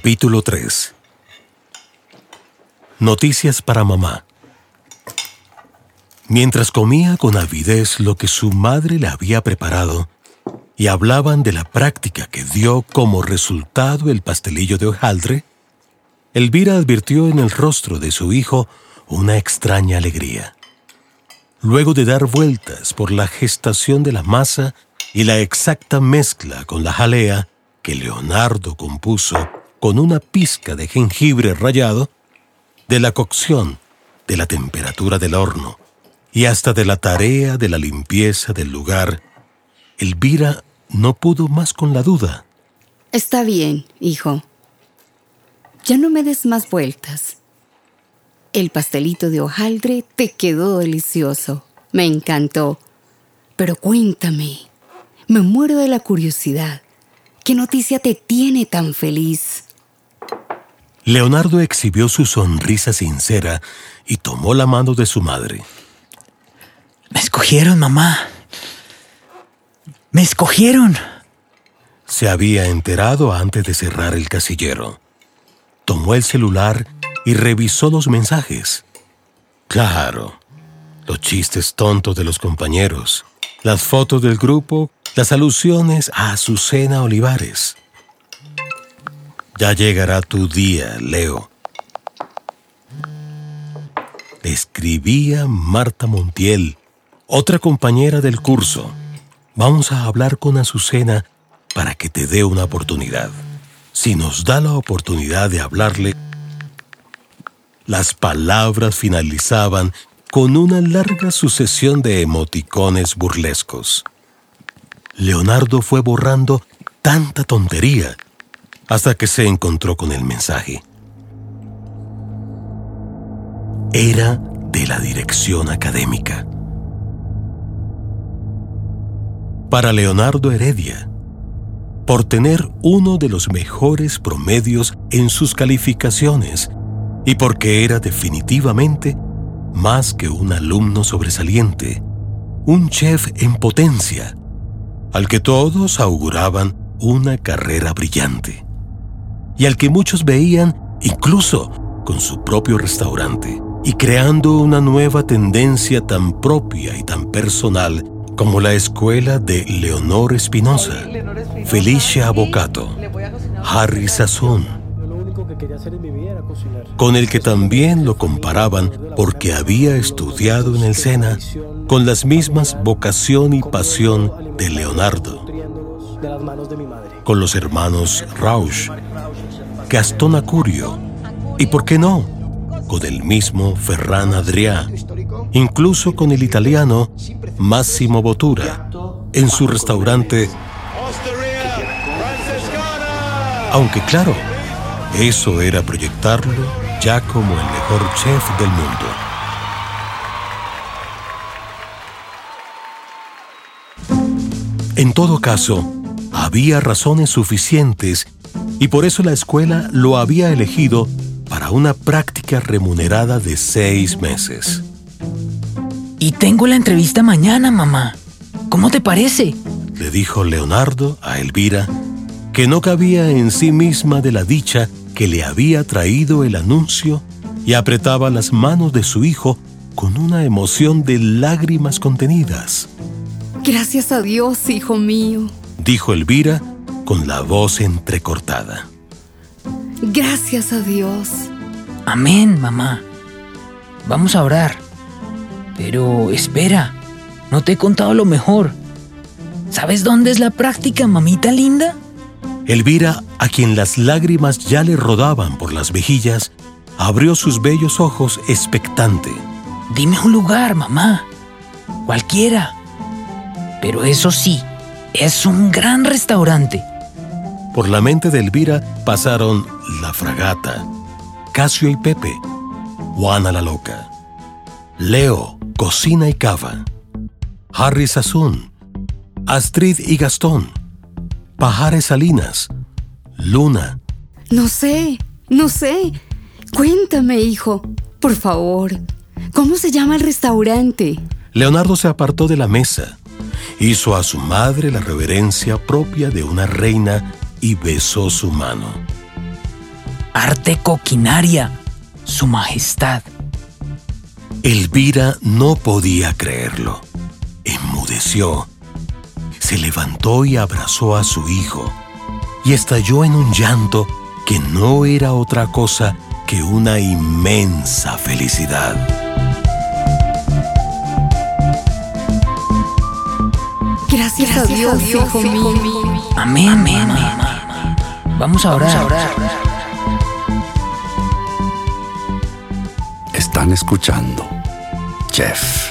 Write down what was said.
Capítulo 3 Noticias para mamá. Mientras comía con avidez lo que su madre le había preparado y hablaban de la práctica que dio como resultado el pastelillo de hojaldre, Elvira advirtió en el rostro de su hijo una extraña alegría. Luego de dar vueltas por la gestación de la masa y la exacta mezcla con la jalea que Leonardo compuso con una pizca de jengibre rallado, de la cocción, de la temperatura del horno y hasta de la tarea de la limpieza del lugar, Elvira no pudo más con la duda. Está bien, hijo. Ya no me des más vueltas. El pastelito de hojaldre te quedó delicioso. Me encantó. Pero cuéntame, me muero de la curiosidad. ¿Qué noticia te tiene tan feliz? Leonardo exhibió su sonrisa sincera y tomó la mano de su madre. Me escogieron, mamá. Me escogieron. Se había enterado antes de cerrar el casillero. Tomó el celular y revisó los mensajes. Claro, los chistes tontos de los compañeros, las fotos del grupo, las alusiones a Azucena Olivares. Ya llegará tu día, Leo. Escribía Marta Montiel, otra compañera del curso. Vamos a hablar con Azucena para que te dé una oportunidad. Si nos da la oportunidad de hablarle, las palabras finalizaban con una larga sucesión de emoticones burlescos. Leonardo fue borrando tanta tontería hasta que se encontró con el mensaje. Era de la dirección académica. Para Leonardo Heredia, por tener uno de los mejores promedios en sus calificaciones y porque era definitivamente más que un alumno sobresaliente, un chef en potencia, al que todos auguraban una carrera brillante y al que muchos veían incluso con su propio restaurante y creando una nueva tendencia tan propia y tan personal como la escuela de Leonor Espinosa, Felicia Abocato, Harry Sazón, con el que también lo comparaban porque había estudiado en el Sena con las mismas vocación y pasión de Leonardo, con los hermanos Rausch, Gastón Acurio y, ¿por qué no?, con el mismo Ferran Adrià, incluso con el italiano Massimo Bottura en su restaurante. Aunque claro, eso era proyectarlo ya como el mejor chef del mundo. En todo caso, había razones suficientes y por eso la escuela lo había elegido para una práctica remunerada de seis meses. Y tengo la entrevista mañana, mamá. ¿Cómo te parece? Le dijo Leonardo a Elvira, que no cabía en sí misma de la dicha que le había traído el anuncio y apretaba las manos de su hijo con una emoción de lágrimas contenidas. Gracias a Dios, hijo mío, dijo Elvira con la voz entrecortada. Gracias a Dios. Amén, mamá. Vamos a orar. Pero espera, no te he contado lo mejor. ¿Sabes dónde es la práctica, mamita linda? Elvira, a quien las lágrimas ya le rodaban por las mejillas, abrió sus bellos ojos expectante. Dime un lugar, mamá. Cualquiera. Pero eso sí, es un gran restaurante. Por la mente de Elvira pasaron La Fragata, Casio y Pepe, Juana la Loca, Leo, Cocina y Cava, Harry Sassoon, Astrid y Gastón, Pajares Salinas, Luna. No sé, no sé. Cuéntame, hijo, por favor. ¿Cómo se llama el restaurante? Leonardo se apartó de la mesa, hizo a su madre la reverencia propia de una reina y besó su mano. arte coquinaria, su majestad. Elvira no podía creerlo. Enmudeció. Se levantó y abrazó a su hijo y estalló en un llanto que no era otra cosa que una inmensa felicidad. Gracias, a Dios, hijo, mío. Amén, amén, Vamos a orar. Vamos a orar. Están escuchando Jeff